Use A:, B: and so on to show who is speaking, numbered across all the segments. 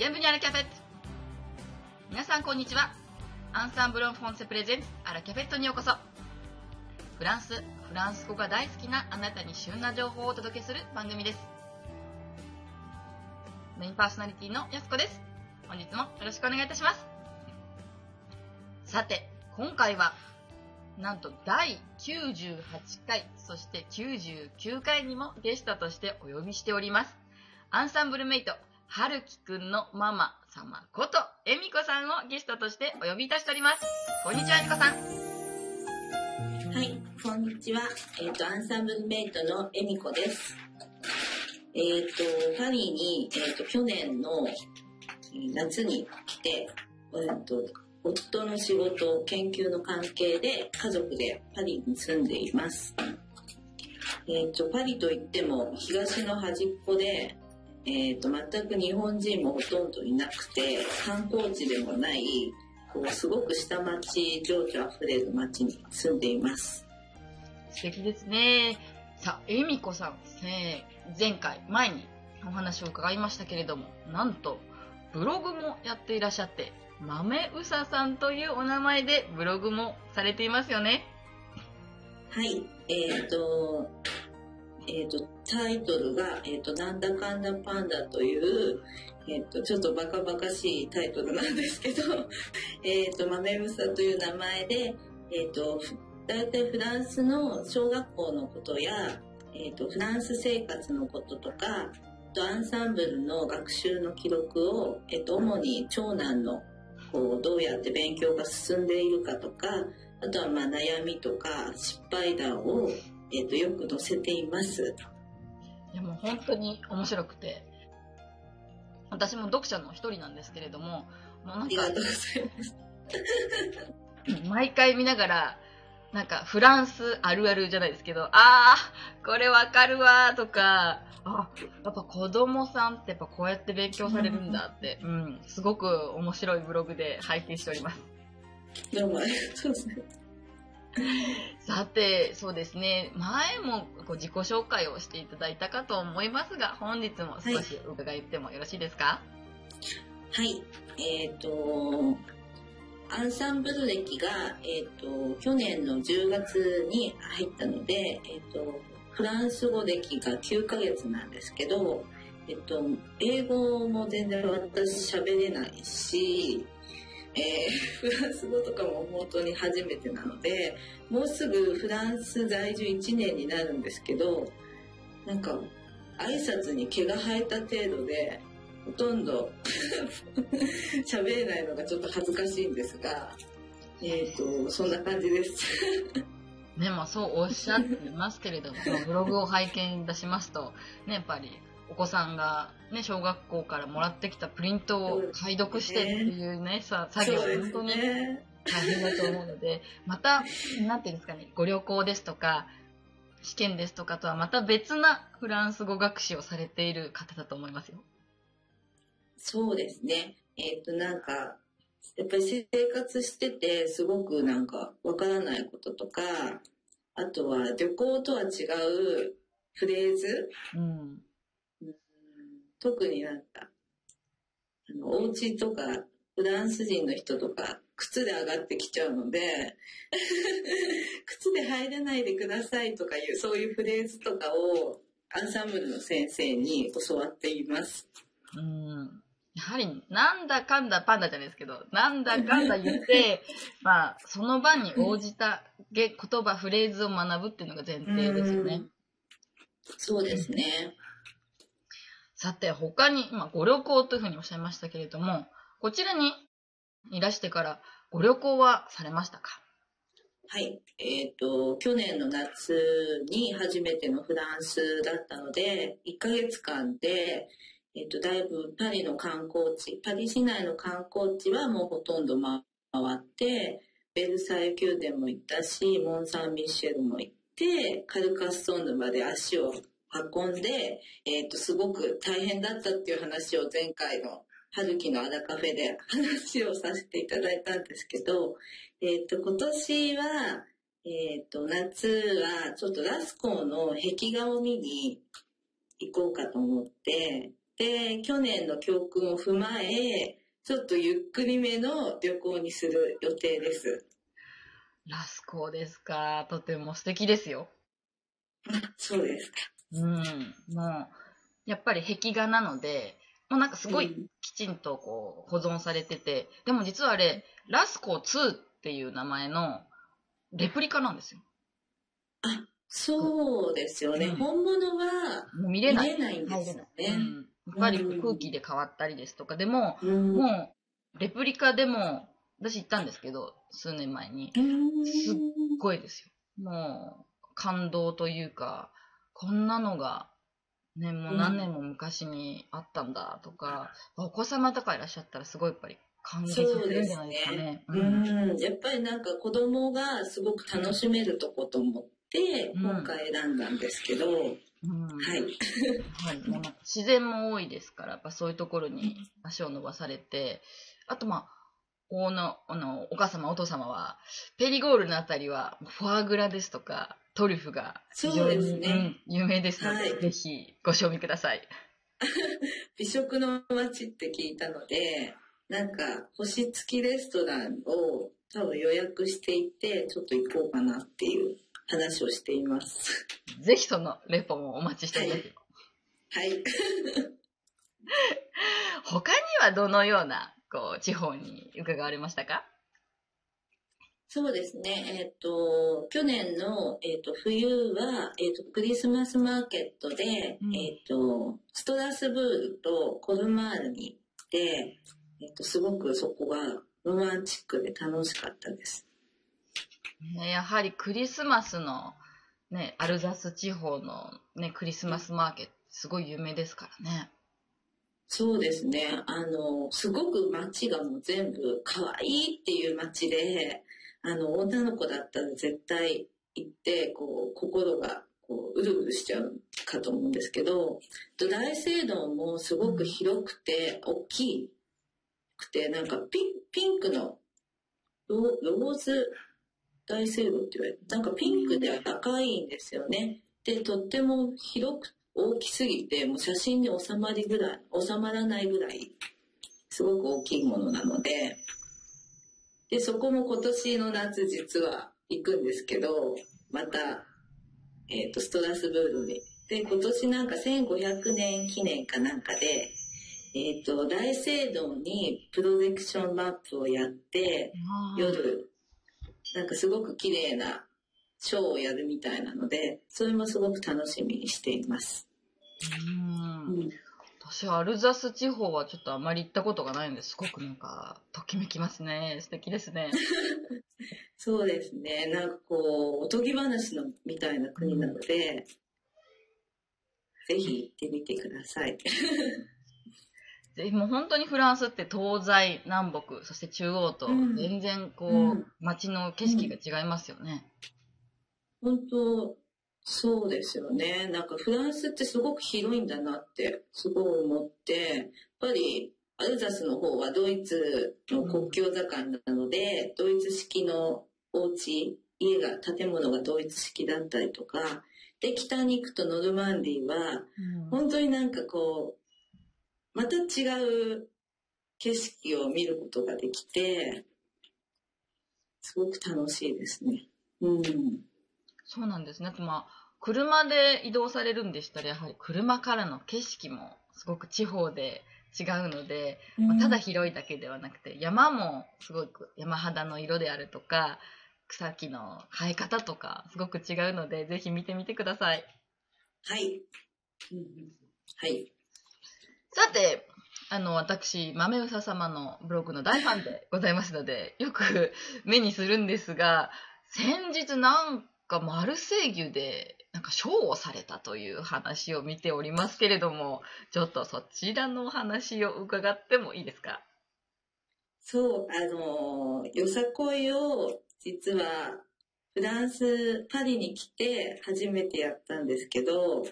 A: ビアンブニアラキャフェット皆さんこんにちは。アンサンブロンフォンセプレゼンツアラキャフェットにようこそ。フランスフランス語が大好きなあなたに旬な情報をお届けする番組です。メインパーソナリティのやすこです。本日もよろしくお願いいたします。さて今回はなんと第98回そして99回にもゲストとしてお呼びしております。アンサンブルメイトはるきくんのママ様ことえみこさんをゲストとしてお呼びいたしておりますこんにちはえみこさん
B: はい、こんにちは。えっ、と、アンサンブルメイトのエミコです。えっ、と、パリに、えっ、と、去年の夏に来て、えっ、と、夫の仕事、研究の関係で家族でパリに住んでいます。えっ、と、パリといっても東の端っこで、えっ、と、全く日本人もほとんどいなくて、観光地でもない、こうすごく下町情緒あふれる町に住んでいます。
A: 素敵ですね。さあえみこさんえー前回前にお話を伺いましたけれどもなんとブログもやっていらっしゃって豆うささんというお名前でブログもされていますよね。
B: はい、えっ、と、えっ、と、タイトルが、えっ、と、なんだかんだパンダという、えっ、と、ちょっとバカバカしいタイトルなんですけど、えっと、豆むさという名前で、えっ、と、ふ大体フランスの小学校のことや、えっ、と、フランス生活のこととか、とアンサンブルの学習の記録を、えっ、と、主に長男の、こう、どうやって勉強が進んでいるかとか、あとはまあ悩みとか失敗談を、えっとよく載せています。
A: いやもう本当に面白くて私も読者の一人なんですけれどももう。毎回見ながらなんかフランスあるあるじゃないですけどあーこれわかるわーとかあやっぱ子供さんってやっぱこうやって勉強されるんだって、うん、すごく面白いブログで拝見しております
B: どうもありがとうございます。
A: さてそうですね。前もこう自己紹介をしていただいたかと思いますが本日も少し伺ってもよろしいですか、
B: はい。えっ、と、アンサンブル歴が、えっ、と、去年の10月に入ったので、えっ、と、フランス語歴が9ヶ月なんですけど、えっ、と、英語も全然私喋れないし、えーフランス語とかも本当に初めてなので、もうすぐフランス在住1年になるんですけど、なんか、挨拶に毛が生えた程度で、ほとんど喋れないのがちょっと恥ずかしいんですが、えっ、と、そんな感じです。
A: ね、まあそうおっしゃってますけれども、ブログを拝見いたしますと、ね、やっぱりお子さんがね、小学校からもらってきたプリントを解読してっていうね、さ作業本当に
B: ね。
A: 大変だと思うので、また、なんていうんですかね、ご旅行ですとか、試験ですとかとはまた別なフランス語学習をされている方だと思いますよ。
B: そうですね。えっ、と、なんか、やっぱり生活してて、すごくなんか、わからないこととか、あとは旅行とは違うフレーズ、
A: うん。
B: うん特になんか、あの、お家とか、フランス人の人とか、靴で上がってきちゃうので、靴で入れないでくださいとかいう、そういうフレーズとかを、アンサンブルの先生に教わっています。
A: うん。やはり、なんだかんだパンダじゃないですけど、なんだかんだ言って、まあ、その場に応じたげ言葉、フレーズを学ぶっていうのが前提ですよね
B: うん。そうですね。
A: さて、他に、ま、ご旅行というふうにおっしゃいましたけれども、こちらにいらしてからご旅行はされましたか？
B: はい。えっ、と、去年の夏に初めてのフランスだったので、1ヶ月間で、えっ、と、だいぶパリの観光地、パリ市内の観光地はもうほとんど回って、ベルサイユ宮殿も行ったし、モン・サン・ミッシェルも行って、カルカッソンヌまで足を運んで、えっ、と、すごく大変だったっていう話を前回の春樹のアラカフェで話をさせていただいたんですけど、えっ、と、今年は、えっ、と、夏はちょっとラスコーの壁画を見に行こうかと思って、で、去年の教訓を踏まえ、ちょっとゆっくりめの旅行にする予定です。
A: ラスコですか。とても素敵ですよ。
B: あ そうですか。
A: うん。もう、やっぱり壁画なので、もうなんかすごい
B: うん
A: きちんとこう保存されてて、でも実はあれ、ラスコ2っていう名前のレプリカなんですよ。
B: あ、そうですよね。
A: うん
B: 本物は
A: 見れない。
B: んですよ
A: 入れない。う
B: ね。
A: ん。やっぱり空気で変わったりですとか、でも、
B: うん
A: もう、レプリカでも、私行ったんですけど、数年前に。
B: うん
A: すっごいですよ。もう、感動というか、こんなのが、ね、もう何年も昔にあったんだとか、お子様とかいらっしゃったらすごいやっぱり感激するんじゃ
B: す
A: ないですかね。
B: ね。。
A: う
B: うん。ん、やっぱりなんか子供がすごく楽しめるとこと思って、
A: うん。
B: 今回選んだんですけど、はい。
A: うん。はい、もうなんか自然も多いですから、やっぱそういうところに足を伸ばされて、あとまあ、おのあのお母様、お父様は、ペリゴールのあたりは、フォアグラですとか、トリュフが非常に、
B: そうですね
A: うん有名ですので、
B: はい
A: ぜひご賞味ください。
B: 美食の街って聞いたので、なんか星付きレストランを多分予約していて、ちょっと行こうかなっていう話をしています。
A: ぜひそのレポもお待ちしております。
B: はい。
A: 他にはどのような、こう、地方に伺われましたか？
B: そうですね。えっ、と、去年の、えっと冬は、えっとクリスマスマーケットで、
A: うん
B: えっとストラスブールとコルマールに行って、えっとすごくそこがロマンチックで楽しかったです。
A: ねやはりクリスマスの、ね、アルザス地方の、ね、クリスマスマーケット、すごい有名ですからね。
B: そうですね。あの、すごく街がもう全部可愛いっていう街で、あの、女の子だったら絶対行って、こう、心がこう、うるうるしちゃうかと思うんですけど、大聖堂もすごく広くて、大きくて、なんかピンピンクのロローズ大聖堂って言われて、なんかピンクで赤いんですよね。で、とっても広く、大きすぎて、もう写真に収まりぐらい、収まらないぐらい、すごく大きいものなので、で、そこも今年の夏実は行くんですけど、また、えっ、と、ストラスブールに。で、今年なんか1500年記念かなんかで、えっ、と、大聖堂にプロジェクションマップをやって、夜、なんかすごく綺麗なショーをやるみたいなので、それもすごく楽しみにしています。
A: うん。
B: うん。
A: 私はアルザス地方はちょっとあまり行ったことがないのです。ごくなんかときめきますね。素敵ですね。
B: そうですね。なんかこう、おとぎ話のみたいな国なので、ぜひ行ってみてください。
A: でもう本当にフランスって東西南北そして中央と
B: うん。
A: 全然こう、
B: うん。
A: 街の景色が違いますよね、
B: 本当、そうですよね。なんかフランスってすごく広いんだなってすごい思って、やっぱりアルザスの方はドイツの国境境なので、ドイツ式のお家、家が、建物がドイツ式だったりとか、で、北に行くとノルマンディーは、
A: うん
B: 本当になんかこう、また違う景色を見ることができて、すごく楽しいですね。うん。
A: そうなんですね。まあ、車で移動されるんでしたら、やはり車からの景色もすごく地方で違うので、まあただ広いだけではなくて、山もすごく山肌の色であるとか、草木の生え方とか、すごく違うので、ぜひ見てみてください。
B: はい。はい。
A: さて、あの、私、豆うさ様のブログの大ファンでございますので、よく目にするんですが、先日なんかマルセイユで、なんかショーをされたという話を見ておりますけれども、ちょっとそちらのお話を伺ってもいいですか？
B: そう、あのよさこいを実はフランス、パリに来て初めてやったんですけど、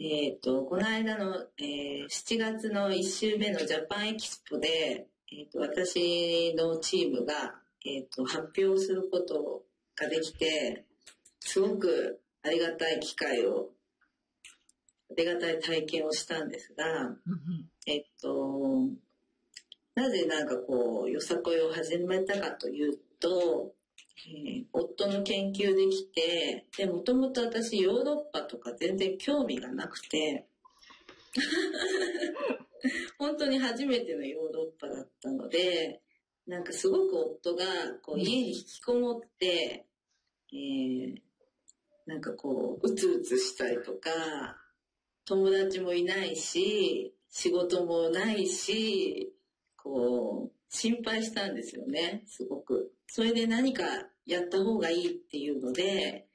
B: えっ、と、この間の、えー7月の1週目のジャパンエキスポで、えっ、と、私のチームが、えっ、と、発表することができて、すごくありがたい機会を手堅い体験をしたんですが、えっと、なぜなんかこう、よさこいを始めたかというと、えー夫の研究できて、で、もともと私ヨーロッパとか全然興味がなくて、本当に初めてのヨーロッパだったので、なんかすごく夫がこう家に引きこもって、えーなんかこう、うつうつしたりとか、友達もいないし、仕事もないし、こう、心配したんですよね、すごく。それで何かやった方がいいっていうので、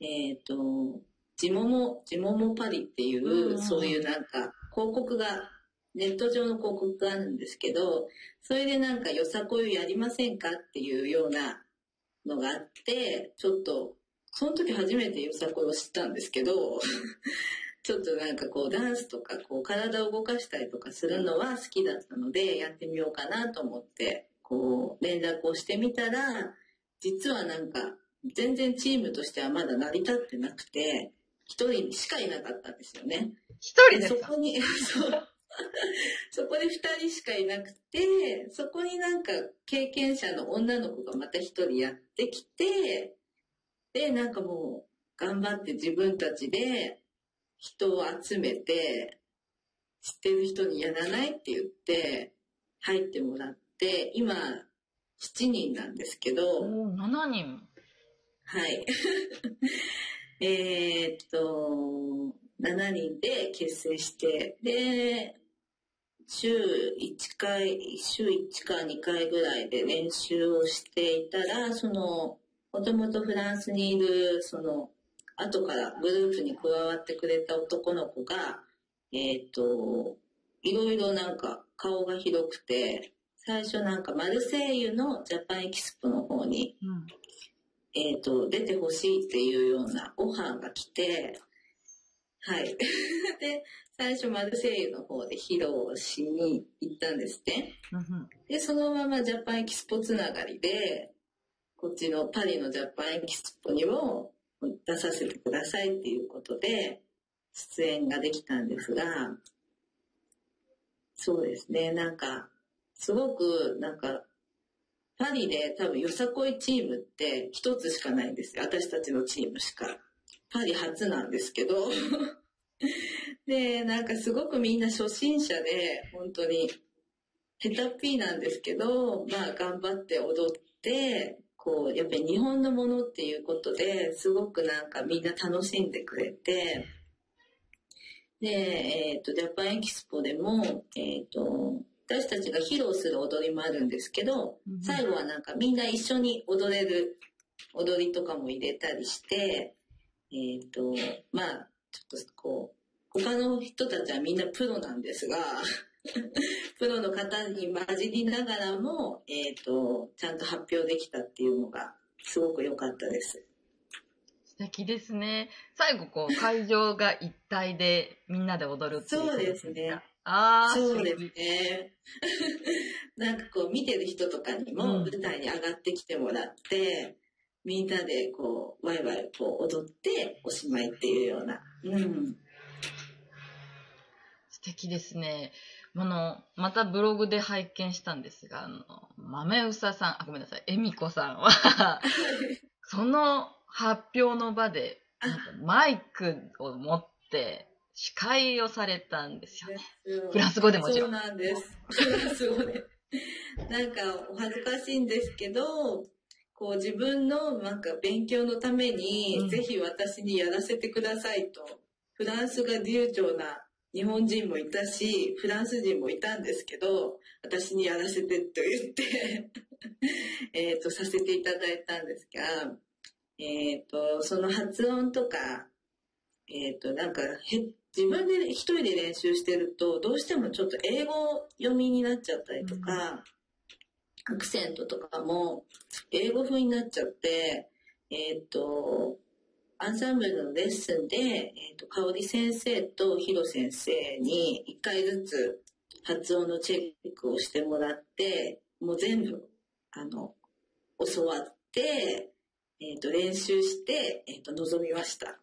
B: えっ、と、ジモモ、ジモモパリってい
A: う
B: そういうなんか、広告が、ネット上の広告があるんですけど、それでなんかよさこいをやりませんかっていうようなのがあって、ちょっと、その時初めてよさこいを知ったんですけど、ちょっとなんかこうダンスとかこう体を動かしたりとかするのは好きだったのでやってみようかなと思ってこう連絡をしてみたら実はなんか全然チームとしてはまだ成り立ってなくて一人しかいなかったんですよね。
A: 一人ですか？
B: そこに、そう。そこで二人しかいなくて、そこになんか経験者の女の子がまた一人やってきて、で、なんかもう頑張って自分たちで人を集めて、知ってる人にやらないって言って入ってもらって、今7人なんですけど、
A: おー7人。
B: はい。えーっと、7人で結成して、で、週1回、週1か2回ぐらいで練習をしていたら、その、もともとフランスにいる、その、後からグループに加わってくれた男の子が、えーっと、いろいろなんか顔が広くて、最初なんかマルセイユのジャパンエキスポの方に
A: うん。
B: えっ、と、出てほしいっていうようなオファーが来て、はい。で、最初マルセイユの方で披露しに行ったんですね。で、そのままジャパンエキスポつながりで、こっちのパリのジャパンエキスポにも出させてくださいっていうことで、出演ができたんですが、そうですね、なんか、すごく、なんか、パリで多分よさこいチームって一つしかないんですよ。私たちのチームしか。パリ初なんですけど。で、なんかすごくみんな初心者で、本当に、ヘタっぴーなんですけど、まあ頑張って踊って、こう、やっぱり日本のものっていうことで、すごくなんかみんな楽しんでくれて、で、えっ、と、ジャパンエキスポでも、えっ、と、私たちが披露する踊りもあるんですけど、
A: うん
B: 最後はなんかみんな一緒に踊れる踊りとかも入れたりして、えっ、と、まあ、ちょっとこう、他の人たちはみんなプロなんですが、プロの方に混じりながらも、えっ、と、ちゃんと発表できたっていうのが、すごく良かったです。
A: 素敵ですね。最後、こう、会場が一体でみんなで踊るっていう。
B: そうですね。
A: ああ、
B: そうですね。なんかこう見てる人とかに
A: うん
B: も舞台に上がってきてもらって、みんなでこうワイワイこう踊っておしまいっていうような。うん。
A: 素敵ですね。あの、またブログで拝見したんですが、あの、豆うささん、あ、ごめんなさい、えみこさんは、その発表の場で、マイクを持って司会をされたんですよね。フランス語でもちろん。
B: そうなんです。フランス語で。なんかお恥ずかしいんですけど、こう自分のなんか勉強のために、
A: うん
B: ぜひ私にやらせてくださいと、フランスが流暢な日本人もいたし、フランス人もいたんですけど、私にやらせてと言って、えっと、させていただいたんですが、えっ、と、その発音とか、えっ、と、なんかへ、自分で一人で練習してると、どうしてもちょっと英語読みになっちゃったりとか、アクセントとかも英語風になっちゃって、えっ、と、アンサンブルのレッスンで、えっ、と、香織先生とヒロ先生に一回ずつ発音のチェックをしてもらって、もう全部、あの、教わって、えっ、と、練習して、えっ、と、臨みました。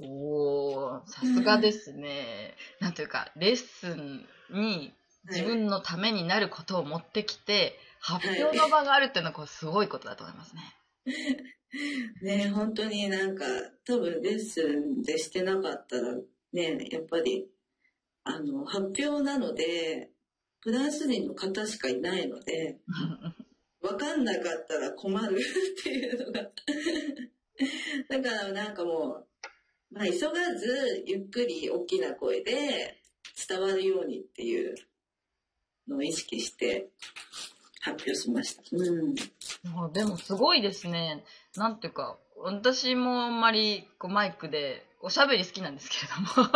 A: おー、さすがですね。なんというか、レッスンに自分のためになることを持ってきて、発表の場があるっていうのはこれすごいことだと思いますね。
B: ね本当になんか、多分レッスンでしてなかったら、ね、やっぱり、あの、発表なので、フランス人の方しかいないので、わかんなかったら困る っていうのがだからなんかもう、まあ、急がず、ゆっくり大きな声で伝わるようにっていうのを意識して発表しました。うん。
A: でもすごいですね。なんていうか、私もあんまりこうマイクでおしゃべり好きなんですけれども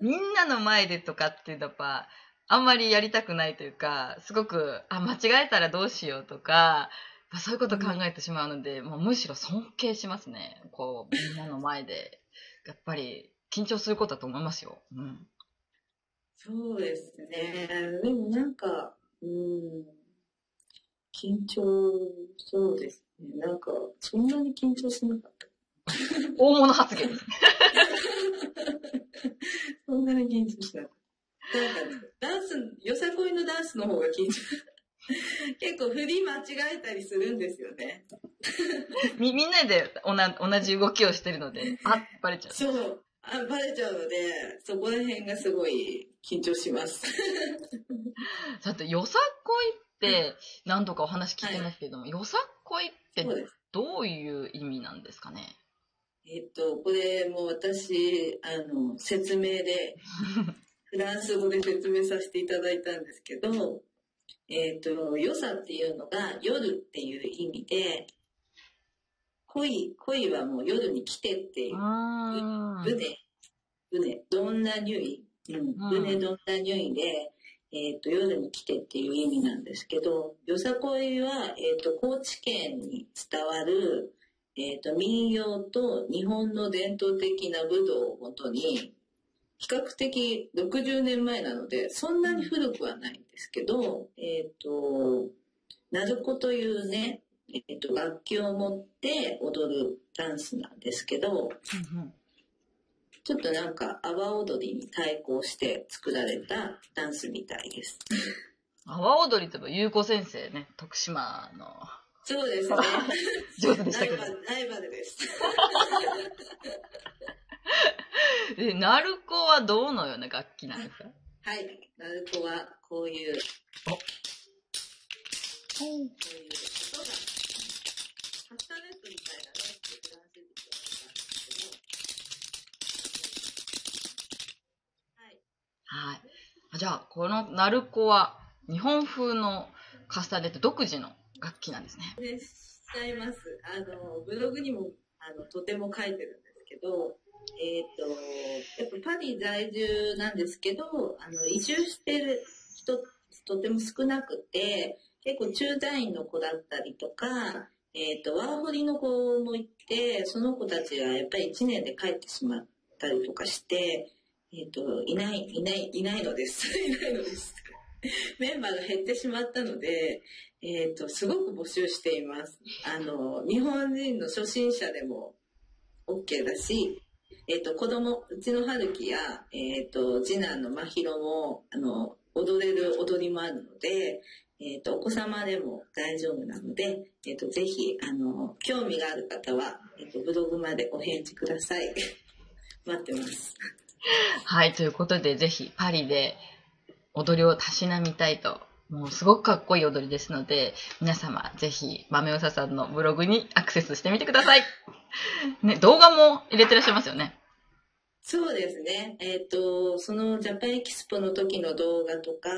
A: みんなの前でとかってやっぱあんまりやりたくないというか、すごく、あ、間違えたらどうしようとか、そういうこと考えてしまうので、もうむしろ尊敬しますね。こう、みんなの前で。やっぱり緊張することだと思いますよ。うん。
B: そうですね。でもなんか、うん、緊張、そうですね。なんか、そんなに緊張しなかった。
A: 大物発言。
B: そんなに緊張しなかった。なんか、ダンス、よさこいのダンスの方が緊張。結構振り間違えたりするんですよね。
A: み、みんなで同じ動きをしてるので、あ、バレちゃう。
B: そう。あバレちゃうので、そこら辺がすごい緊張します。
A: だって、よさこいって何度かお話聞いてますけども、はい、よさこいってどういう意味なんですかね？
B: えっと、これも私、あの、説明で フランス語で説明させていただいたんですけど、えっ、ー、と、良さっていうのが夜っていう意味で、恋、恋はもう夜に来てっていう、船、船、どんな匂い、うん、船どんな匂いで、えっ、ー、と、夜に来てっていう意味なんですけど、よさこいは、えっ、ー、と、高知県に伝わる、えっ、と、民謡と日本の伝統的な武道をもとに、比較的60年前なので、そんなに古くはないんですけど、えっ、ー、と、鳴子というね、えっ、と、楽器を持って踊るダンスなんですけど、ちょっとなんか、阿波踊りに対抗して作られたダンスみたいです。
A: 阿波踊りといえば、ゆうこ先生ね、徳島の。
B: そうですね。
A: 上手でしたけど。
B: ライバルです。
A: え、ナルコはどのような楽器なんですか
B: はい。ナルコはこういう、こういう音が、カスタネットみたいなね、フランス人
A: はい。はい。じゃあ、このナルコは日本風のカスタネット独自の楽器なんですね。
B: ね、しちゃいます。あの、ブログにも、あの、とても書いてるんですけど、えっ、ー、と、やっぱパリ在住なんですけど、あの、移住してる人、とても少なくて、結構駐在員の子だったりとか、えっ、ー、と、ワーホリの子もいて、その子たちはやっぱり1年で帰ってしまったりとかして、えっ、ー、と、いない、いない、いないのです。いないのです。メンバーが減ってしまったので、えっ、ー、と、すごく募集しています。あの、日本人の初心者でも OK だし、えっ、ー、と、子供、うちの春樹や、えっ、ー、と、次男の真宙も、あの、踊れる踊りもあるので、えっ、と、お子様でも大丈夫なので、えっ、と、ぜひ、あの、興味がある方は、えっ、と、ブログまでお返事ください。待ってます。
A: はい、ということで、ぜひ、パリで踊りをたしなみたいともうすごくかっこいい踊りですので、皆様ぜひ、豆おささんのブログにアクセスしてみてください。ね、動画も入れてらっしゃいますよね。
B: そうですね。えっ、ー、と、そのジャパンエキスポの時の動画とか、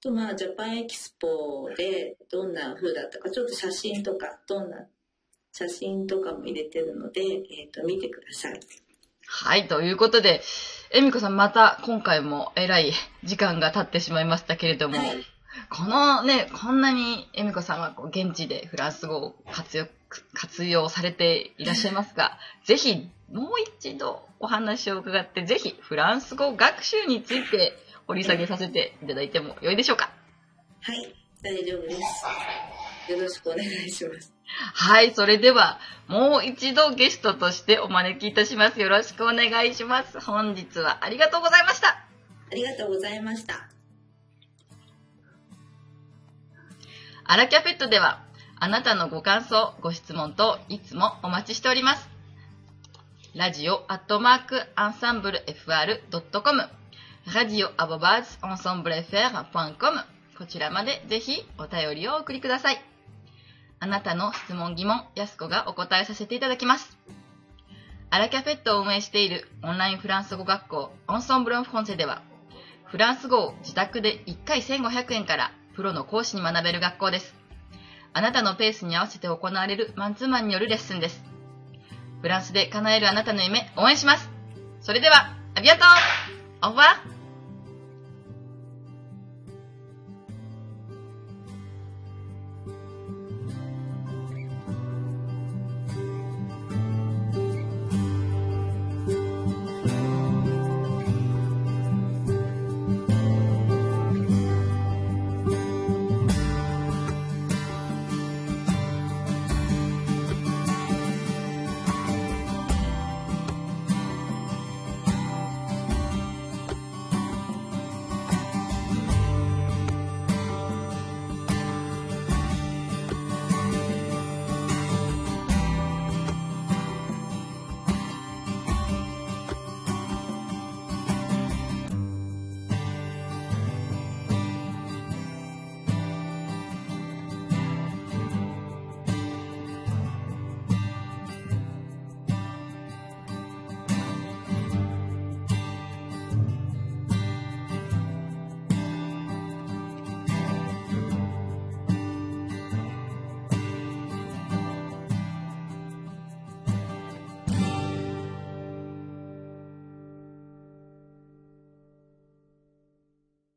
B: とまあジャパンエキスポでどんな風だったか、ちょっと写真とか、どんな写真とかも入れてるので、えっ、ー、と、見てください。
A: はい、ということで、えみこさんまた今回もえらい時間が経ってしまいましたけれども、はい、このね、こんなに恵美子さんはこう現地でフランス語を活用活用されていらっしゃいますが、ぜひもう一度お話を伺って、ぜひフランス語学習について掘り下げさせていただいてもよいでしょうか？
B: はい、大丈夫です。よろしくお願いします。
A: はい、それでは、もう一度ゲストとしてお招きいたします。よろしくお願いします。本日はありがとうございました。あ
B: りがとうございました。
A: アラキャペットでは、あなたのご感想、ご質問といつもお待ちしております。ラジオアットマークアンサンブル FR.com ラジオアボバーズアンサンブル FR.com こちらまでぜひお便りをお送りください。あなたの質問疑問、やすこがお答えさせていただきます。アラキャフェットを運営しているオンラインフランス語学校オンソンブロンフォンセでは、フランス語を自宅で1回1500円からプロの講師に学べる学校です。あなたのペースに合わせて行われるマンツーマンによるレッスンです。フランスで叶えるあなたの夢、応援します。それでは、アビアトーオーバー